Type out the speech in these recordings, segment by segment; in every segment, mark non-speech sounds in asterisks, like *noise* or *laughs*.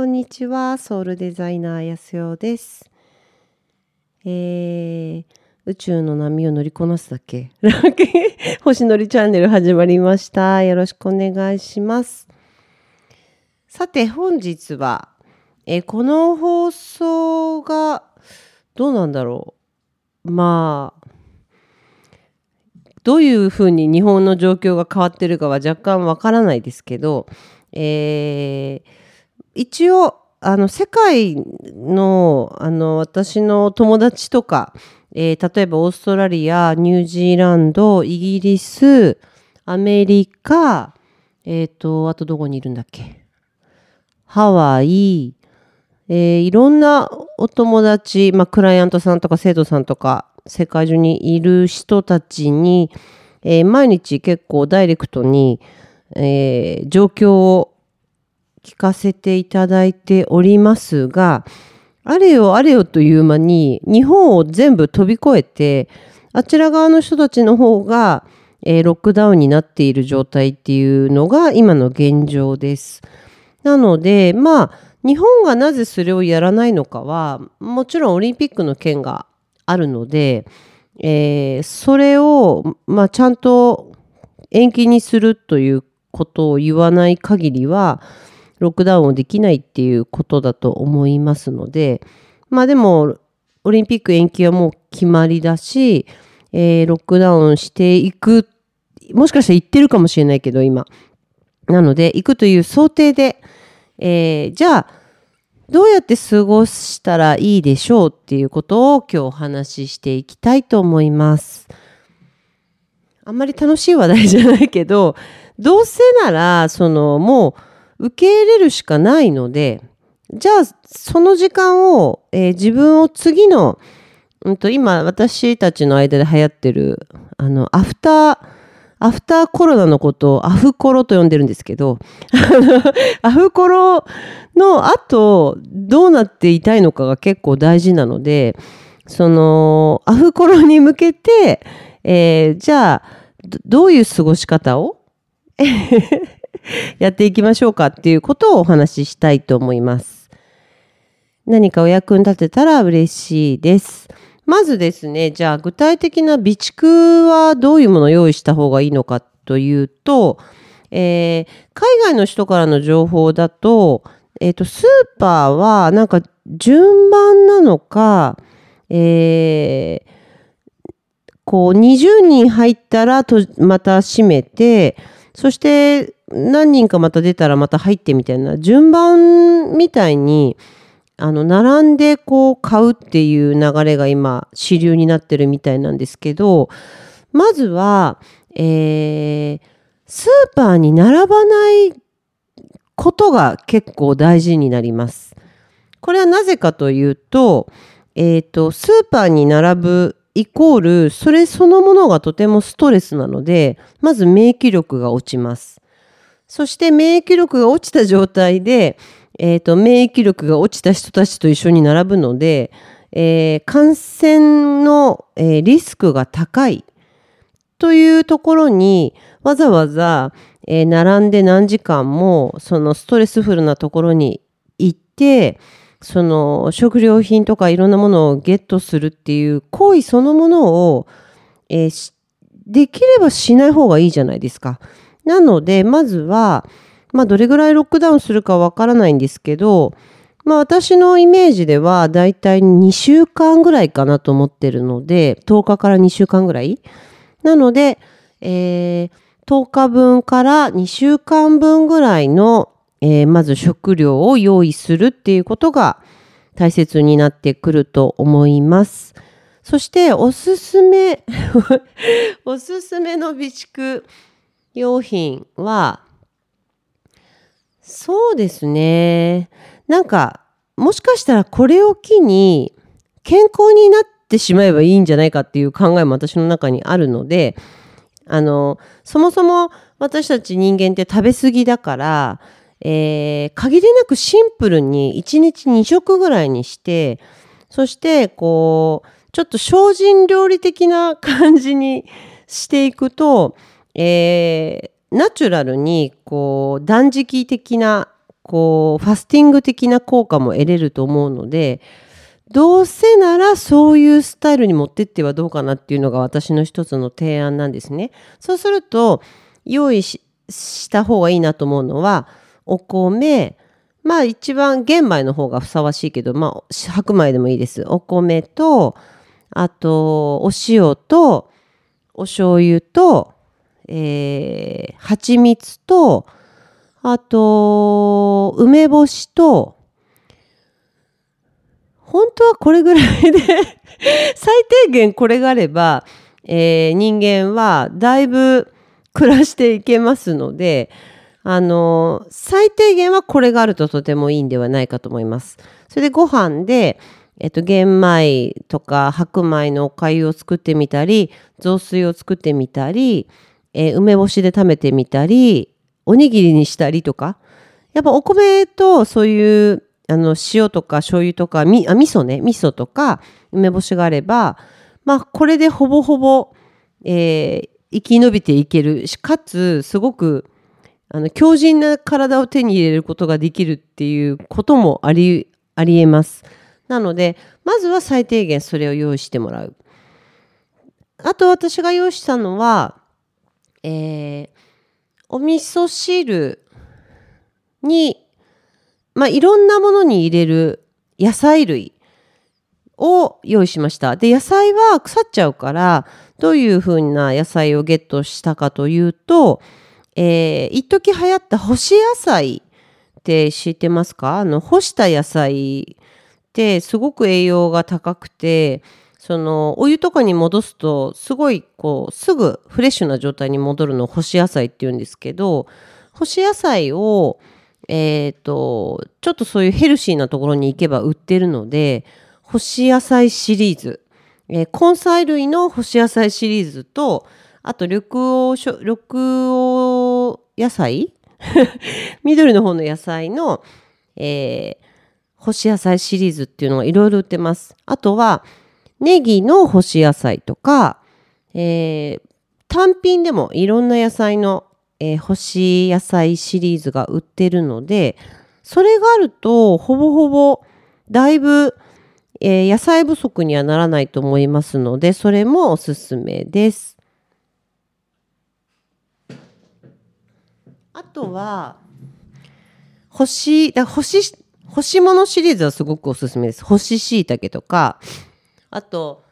こんにちは。ソウルデザイナーやすよです。えー、宇宙の波を乗りこなすだけ。*laughs* 星乗りチャンネル始まりました。よろしくお願いします。さて、本日は、えー、この放送が、どうなんだろう。まあ、どういうふうに日本の状況が変わってるかは若干わからないですけど、えー、一応あの世界のあの私の友達とか、えー、例えばオーストラリアニュージーランドイギリスアメリカえっ、ー、とあとどこにいるんだっけ？ハワイ、えー、いろんなお友達、まあ、クライアントさんとか生徒さんとか世界中にいる人たちに、えー、毎日結構ダイレクトに、えー、状況を聞かせていただいておりますが、あれよあれよという間に日本を全部飛び越えて、あちら側の人たちの方が、えー、ロックダウンになっている状態っていうのが今の現状です。なので、まあ、日本がなぜそれをやらないのかは、もちろんオリンピックの件があるので、えー、それを、まあ、ちゃんと延期にするということを言わない限りは、ロックダウンをできないっていうことだと思いますので、まあでも、オリンピック延期はもう決まりだし、えー、ロックダウンしていく、もしかしたら行ってるかもしれないけど、今。なので、行くという想定で、えー、じゃあ、どうやって過ごしたらいいでしょうっていうことを今日お話ししていきたいと思います。あんまり楽しい話題じゃないけど、どうせなら、その、もう、受け入れるしかないので、じゃあ、その時間を、えー、自分を次の、うんと、今、私たちの間で流行ってる、あの、アフター、アフターコロナのことをアフコロと呼んでるんですけど、*laughs* アフコロの後、どうなっていたいのかが結構大事なので、その、アフコロに向けて、えー、じゃあ、どういう過ごし方を？*laughs* *laughs* やっていきましょうかっていうことをお話ししたいと思います。何かお役に立てたら嬉しいです。まずですね、じゃあ具体的な備蓄はどういうものを用意した方がいいのかというと、えー、海外の人からの情報だと、えっ、ー、と、スーパーはなんか順番なのか、えー、こう20人入ったらとまた閉めて、そして何人かまた出たらまた入ってみたいな順番みたいにあの並んでこう買うっていう流れが今主流になってるみたいなんですけどまずは、えー、スーパーに並ばないことが結構大事になります。これはなぜかというと、えっ、ー、と、スーパーに並ぶイコール、それそのものがとてもストレスなので、まず免疫力が落ちます。そして免疫力が落ちた状態で、えっ、ー、と、免疫力が落ちた人たちと一緒に並ぶので、えー、感染の、えー、リスクが高いというところにわざわざ、えー、並んで何時間もそのストレスフルなところに行ってその食料品とかいろんなものをゲットするっていう行為そのものを、えー、できればしない方がいいじゃないですか。なので、まずは、まあ、どれぐらいロックダウンするかわからないんですけど、まあ、私のイメージでは、だいたい2週間ぐらいかなと思ってるので、10日から2週間ぐらい。なので、えー、10日分から2週間分ぐらいのえー、まず食料を用意するっていうことが大切になってくると思います。そしておすすめ *laughs* おすすめの備蓄用品はそうですね。なんかもしかしたらこれを機に健康になってしまえばいいんじゃないかっていう考えも私の中にあるのであのそもそも私たち人間って食べ過ぎだからえー、限りなくシンプルに1日2食ぐらいにして、そしてこう、ちょっと精進料理的な感じにしていくと、えー、ナチュラルにこう断食的なこう、ファスティング的な効果も得れると思うので、どうせならそういうスタイルに持ってってはどうかなっていうのが私の一つの提案なんですね。そうすると、用意した方がいいなと思うのは、お米、まあ一番玄米の方がふさわしいけど、まあ白米でもいいです。お米と、あと、お塩と、お醤油と、えー、蜂蜜と、あと、梅干しと、本当はこれぐらいで *laughs* 最低限これがあれば、えー、人間はだいぶ暮らしていけますので、あの、最低限はこれがあるととてもいいんではないかと思います。それでご飯で、えっと、玄米とか白米のお粥を作ってみたり、雑炊を作ってみたり、えー、梅干しで食べてみたり、おにぎりにしたりとか、やっぱお米とそういうあの塩とか醤油とかみあ味噌ね味噌とか梅干しがあればまあこれでほぼほぼ、えー、生き延びていけるしかつすごくあの強靭な体を手に入れることができるっていうこともありありえます。なのでまずは最低限それを用意してもらう。あと私が用意したのは、えー、お味噌汁にまあ、いろんなものに入れる野菜類を用意しました。で、野菜は腐っちゃうから、どういうふうな野菜をゲットしたかというと、えー、一時流行った干し野菜って知ってますか？あの、干した野菜ってすごく栄養が高くて、その、お湯とかに戻すと、すごい、こう、すぐフレッシュな状態に戻るのを干し野菜って言うんですけど、干し野菜を、えっ、ー、と、ちょっとそういうヘルシーなところに行けば売ってるので、干し野菜シリーズ、えー、根菜類の干し野菜シリーズと、あと緑黄、緑黄野菜？*laughs* 緑の方の野菜の、えー、干し野菜シリーズっていうのがいろいろ売ってます。あとは、ネギの干し野菜とか、えー、単品でもいろんな野菜のえー、干し野菜シリーズが売ってるので、それがあると、ほぼほぼ、だいぶ、えー、野菜不足にはならないと思いますので、それもおすすめです。あとは、干し、だ干し、干し物シリーズはすごくおすすめです。干し椎茸とか、あと、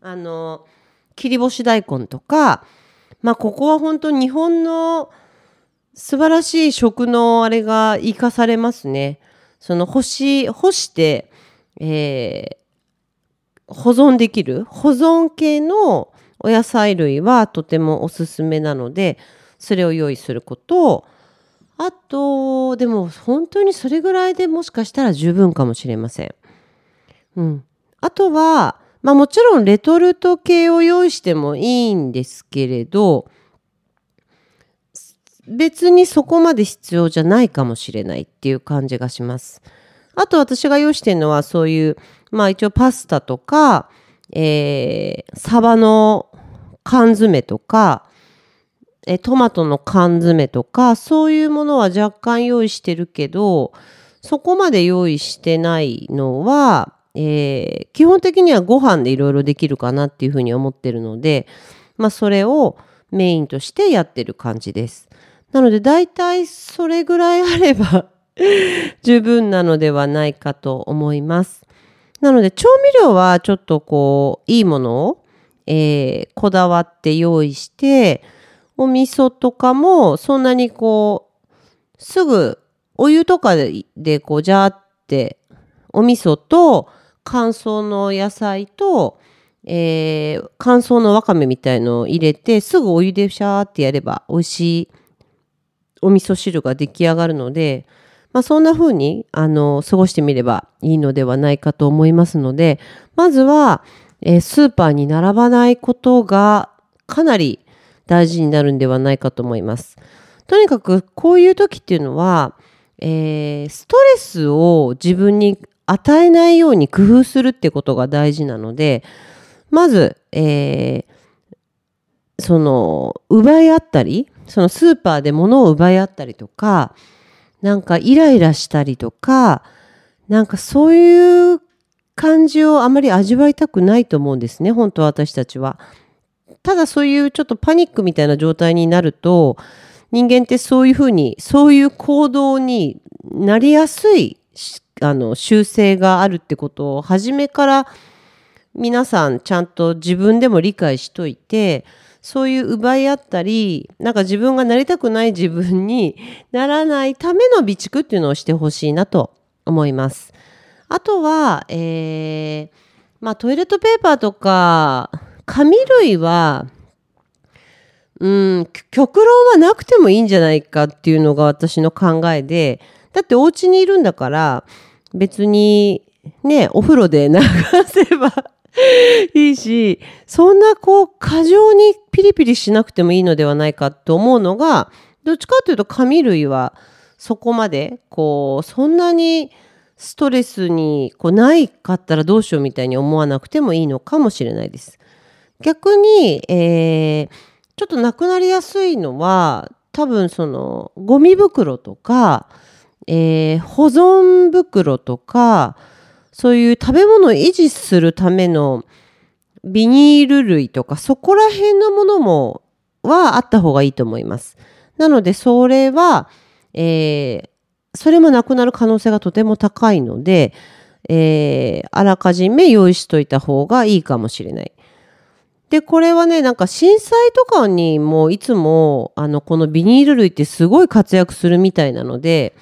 あの、切り干し大根とか、まあここは本当日本の素晴らしい食のあれが生かされますね。その干し、干して、えー、保存できる保存系のお野菜類はとてもおすすめなので、それを用意することあと、でも本当にそれぐらいでもしかしたら十分かもしれません。うん。あとは、まあもちろんレトルト系を用意してもいいんですけれど、別にそこまで必要じゃないかもしれないっていう感じがします。あと私が用意してるのはそういう、まあ一応パスタとか、えー、サバの缶詰とか、えトマトの缶詰とか、そういうものは若干用意してるけど、そこまで用意してないのは、えー、基本的にはご飯でいろいろできるかなっていうふうに思ってるので、まあそれをメインとしてやってる感じです。なので大体それぐらいあれば *laughs* 十分なのではないかと思います。なので調味料はちょっとこういいものを、えー、こだわって用意してお味噌とかもそんなにこうすぐお湯とかででこうジャーってお味噌と乾燥の野菜と、えー、乾燥のわかめみたいのを入れて、すぐお湯でシャーってやれば美味しいお味噌汁が出来上がるので、まあ、そんな風に、あの、過ごしてみればいいのではないかと思いますので、まずは、えー、スーパーに並ばないことがかなり大事になるんではないかと思います。とにかく、こういう時っていうのは、えー、ストレスを自分に与えないように工夫するってことが大事なので、まず、えー、その、奪い合ったり、そのスーパーで物を奪い合ったりとか、なんかイライラしたりとか、なんかそういう感じをあまり味わいたくないと思うんですね、本当私たちは。ただそういうちょっとパニックみたいな状態になると、人間ってそういうふうに、そういう行動になりやすいあの習性があるってことを初めから皆さんちゃんと自分でも理解しといてそういう奪い合ったりなんか自分がなりたくない自分にならないための備蓄っていうのをしてほしいなと思います。あとは、えー、まあトイレットペーパーとか紙類はうん、極論はなくてもいいんじゃないかっていうのが私の考えで、だってお家にいるんだから、別にね、お風呂で流せばいいし、そんなこう過剰にピリピリしなくてもいいのではないかと思うのが、どっちかというと紙類はそこまでこう、そんなにストレスにこうないかったらどうしようみたいに思わなくてもいいのかもしれないです。逆に、えー、ちょっとなくなりやすいのは多分そのゴミ袋とか、えー、保存袋とか、そういう食べ物を維持するためのビニール類とか、そこら辺のものも、はあった方がいいと思います。なので、それは、えー、それもなくなる可能性がとても高いので、えー、あらかじめ用意しといた方がいいかもしれない。で、これはね、なんか震災とかにもいつも、あの、このビニール類ってすごい活躍するみたいなので、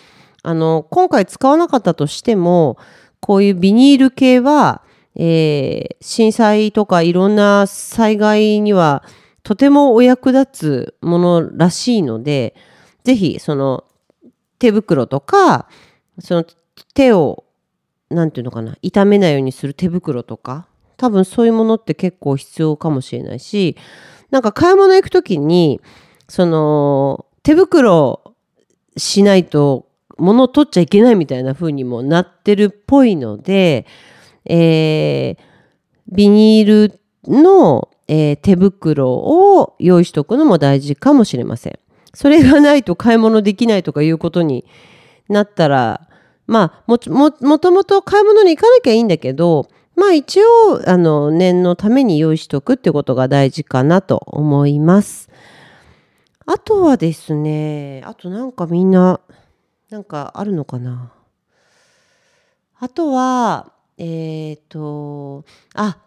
あの、今回使わなかったとしても、こういうビニール系は、えー、震災とかいろんな災害にはとてもお役立つものらしいので、ぜひその手袋とか、その手を、なんていうのかな、痛めないようにする手袋とか、多分そういうものって結構必要かもしれないし、なんか買い物行くときに、その手袋しないと物を取っちゃいけないみたいな風にもなってるっぽいので、えー、ビニールの、えー、手袋を用意しとくのも大事かもしれません。それがないと買い物できないとかいうことになったら、まあ、も、も、もともと買い物に行かなきゃいいんだけど、まあ一応、あの、念のために用意しとくってことが大事かなと思います。あとはですね、あとなんかみんな、なんかあるのかな？あとは、えっ、ー、と、あ、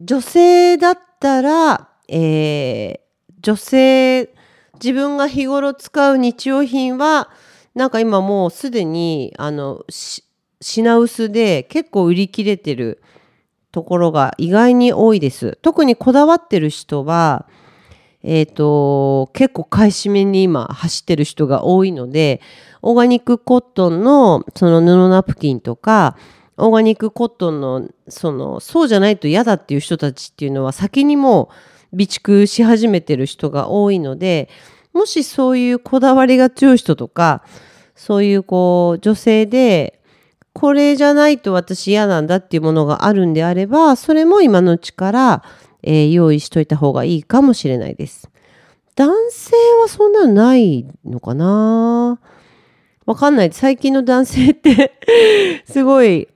女性だったら、えー、女性、自分が日頃使う日用品は、なんか今もうすでに、あの、品薄で結構売り切れてるところが意外に多いです。特にこだわってる人は、えっ、ー、と、結構買い占めに今走ってる人が多いので、オーガニックコットンのその布ナプキンとか、オーガニックコットンのそのそうじゃないと嫌だっていう人たちっていうのは先にもう備蓄し始めてる人が多いのでもしそういうこだわりが強い人とかそういうこう女性でこれじゃないと私嫌なんだっていうものがあるんであればそれも今のうちから、えー、用意しといた方がいいかもしれないです。男性はそんなのないのかな？わかんない。最近の男性って *laughs* すごい、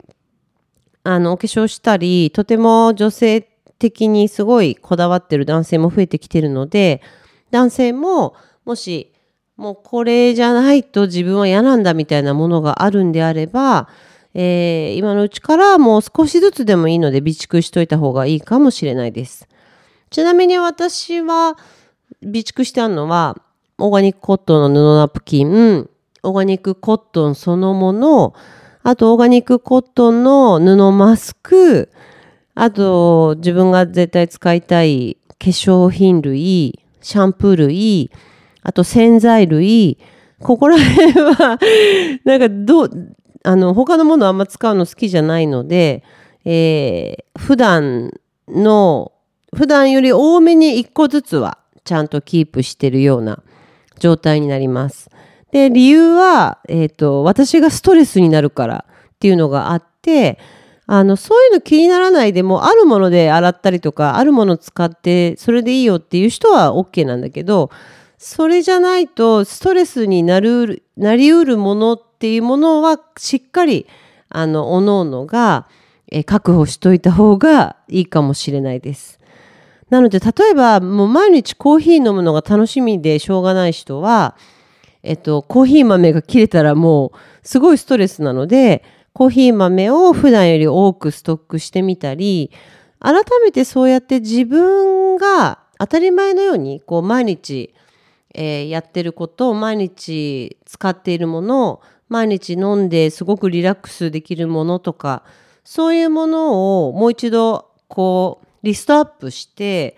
あの、お化粧したり、とても女性的にすごいこだわってる男性も増えてきてるので、男性も、もし、もうこれじゃないと自分は嫌なんだみたいなものがあるんであれば、えー、今のうちからもう少しずつでもいいので備蓄しといた方がいいかもしれないです。ちなみに私は備蓄してあるのは、オーガニックコットンの布ナプキン、オーガニックコットンそのもの、あとオーガニックコットンの布マスク、あと自分が絶対使いたい化粧品類、シャンプー類、あと洗剤類、ここら辺はなんかどう、あの、他のものあんま使うの好きじゃないので、えー、普段の、普段より多めに1個ずつはちゃんとキープしてるような状態になります。で、理由は、えっ、ー、と、私がストレスになるからっていうのがあって、あの、そういうの気にならないでも、あるもので洗ったりとか、あるもの使って、それでいいよっていう人は OK なんだけど、それじゃないとストレスになるなりうるものっていうものはしっかりあの各々がえ確保しといた方がいいかもしれないです。なので例えばもう毎日コーヒー飲むのが楽しみでしょうがない人は、えっと、コーヒー豆が切れたらもうすごいストレスなのでコーヒー豆を普段より多くストックしてみたり改めてそうやって自分が当たり前のようにこう毎日、えー、やってることを毎日使っているものを毎日飲んですごくリラックスできるものとかそういうものをもう一度こうリストアップして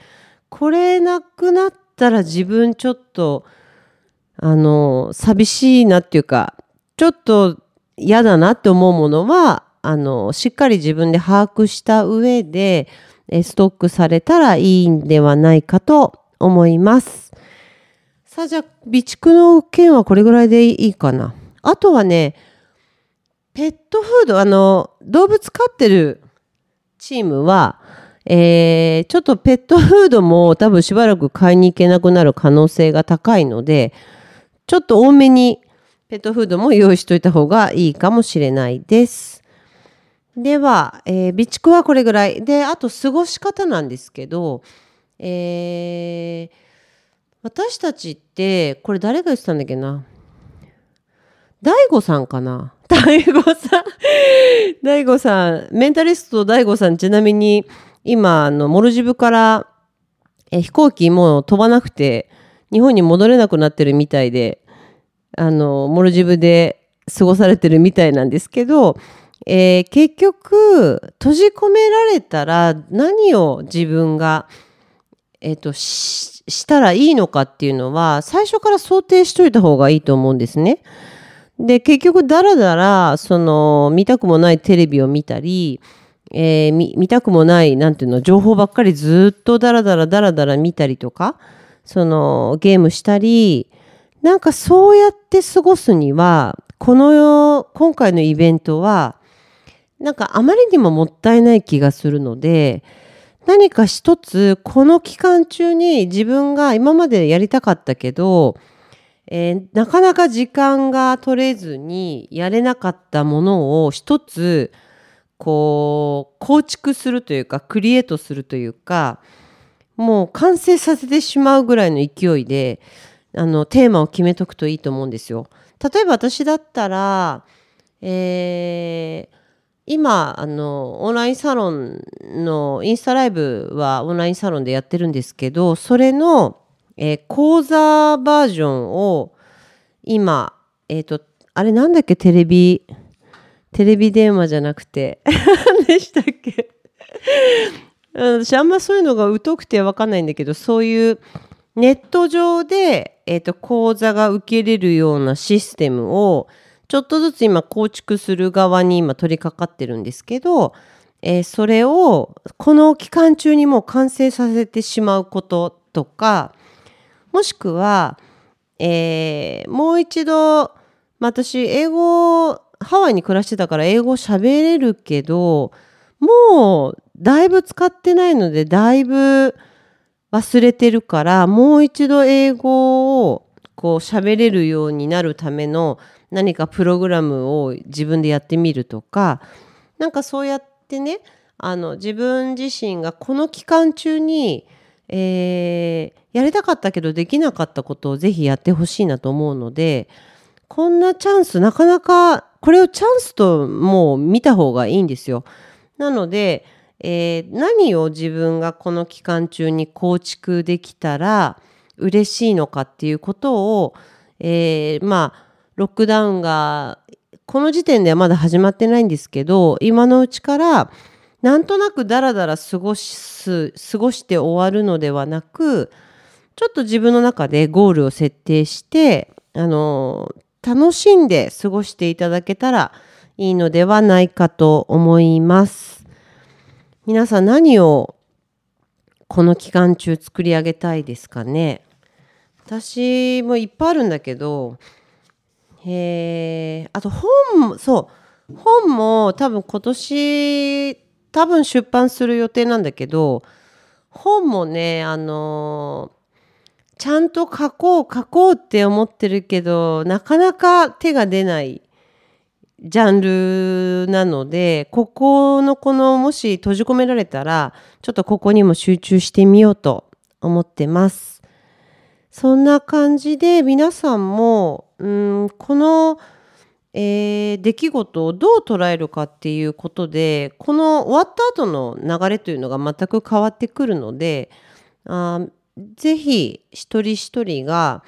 これなくなったら自分ちょっとあの寂しいなっていうかちょっと嫌だなって思うものはあのしっかり自分で把握した上でストックされたらいいんではないかと思います。さあじゃあ備蓄の件はこれぐらいでいいかな。あとはねペットフードあの動物飼ってるチームはえー、ちょっとペットフードも多分しばらく買いに行けなくなる可能性が高いので、ちょっと多めにペットフードも用意しといた方がいいかもしれないです。では、えー、備蓄はこれぐらい。で、あと過ごし方なんですけど、えー、私たちって、これ誰が言ってたんだっけな？大悟さんかな？*laughs* 大悟さん。*laughs* 大悟さん、メンタリスト大悟さん。ちなみに、今、あの、モルジブから、え飛行機もう飛ばなくて、日本に戻れなくなってるみたいで、あの、モルジブで過ごされてるみたいなんですけど、えー、結局、閉じ込められたら何を自分が、えっ、ー、と、したらいいのかっていうのは、最初から想定しといた方がいいと思うんですね。で、結局、だらだら、その、見たくもないテレビを見たり、えー、見たくもない、なんていうの、情報ばっかりずっとダラダラダラダラ見たりとか、その、ゲームしたり、なんかそうやって過ごすには、この、今回のイベントは、なんかあまりにももったいない気がするので、何か一つ、この期間中に自分が今までやりたかったけど、えー、なかなか時間が取れずにやれなかったものを一つこう構築するというかクリエイトするというかもう完成させてしまうぐらいの勢いであのテーマを決めとくといいと思うんですよ。例えば私だったら、えー、今あのオンラインサロンのインスタライブはオンラインサロンでやってるんですけどそれの、えー、講座バージョンを今えっ、ー、とあれなんだっけ？テレビテレビ電話じゃなくて *laughs* でしたっけ？私あんまそういうのが疎くてわかんないんだけどそういうネット上で、えーと、講座が受けれるようなシステムをちょっとずつ今構築する側に今取り掛かってるんですけど、えー、それをこの期間中にもう完成させてしまうこととかもしくは、えー、もう一度、まあ、私英語ハワイに暮らしてたから英語喋れるけどもうだいぶ使ってないのでだいぶ忘れてるからもう一度英語をこう喋れるようになるための何かプログラムを自分でやってみるとかなんかそうやってねあの自分自身がこの期間中に、えー、やりたかったけどできなかったことをぜひやってほしいなと思うのでこんなチャンスなかなかこれをチャンスともう見た方がいいんですよ。なので、えー、何を自分がこの期間中に構築できたら嬉しいのかっていうことを、えー、まあロックダウンがこの時点ではまだ始まってないんですけど今のうちからなんとなくダラダラ過ごす過ごして終わるのではなくちょっと自分の中でゴールを設定してあの楽しんで過ごしていただけたらいいのではないかと思います。皆さん何をこの期間中作り上げたいですかね？私もいっぱいあるんだけど、え、あと本も、そう、本も多分今年多分出版する予定なんだけど、本もね、あのちゃんと書こう書こうって思ってるけど、なかなか手が出ないジャンルなので、ここのこのもし閉じ込められたら、ちょっとここにも集中してみようと思ってます。そんな感じで皆さんも、うん、この、えー、出来事をどう捉えるかっていうことで、この終わった後の流れというのが全く変わってくるので、あぜひ一人一人が、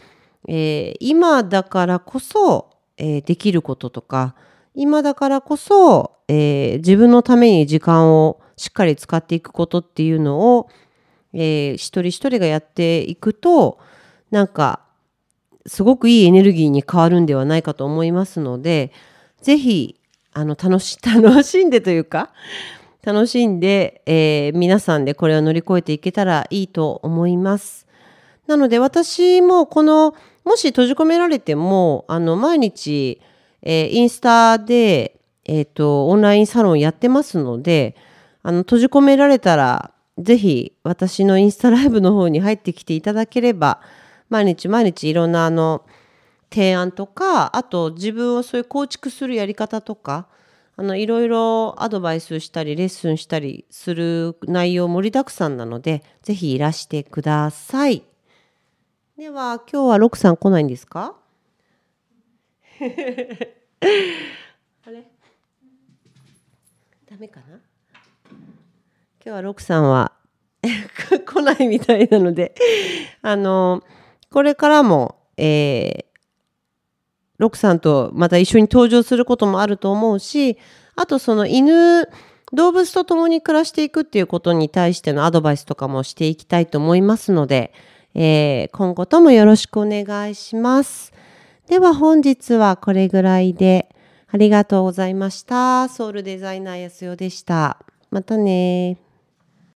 えー、今だからこそ、えー、できることとか、今だからこそ、えー、自分のために時間をしっかり使っていくことっていうのを、えー、一人一人がやっていくとなんかすごくいいエネルギーに変わるんではないかと思いますので是非あの楽し *laughs* 楽しんでというか楽しんで、えー、皆さんでこれを乗り越えていけたらいいと思います。なので私もこのもし閉じ込められてもあの毎日えー、インスタで、え、ー、と、オンラインサロンやってますので、あの、閉じ込められたら、ぜひ私のインスタライブの方に入ってきていただければ、毎日毎日いろんなあの、提案とか、あと自分をそういう構築するやり方とか、あの、いろいろアドバイスしたり、レッスンしたりする内容盛りだくさんなので、ぜひいらしてください。では、今日はロクさん来ないんですか？*laughs* あれ？ダメかな？今日はロクさんは *laughs* 来ないみたいなのであのこれからも、えー、ロクさんとまた一緒に登場することもあると思うしあとその犬動物と共に暮らしていくっていうことに対してのアドバイスとかもしていきたいと思いますので、えー、今後ともよろしくお願いします。では本日はこれぐらいでありがとうございました。ソウルデザイナーやすよでした。またね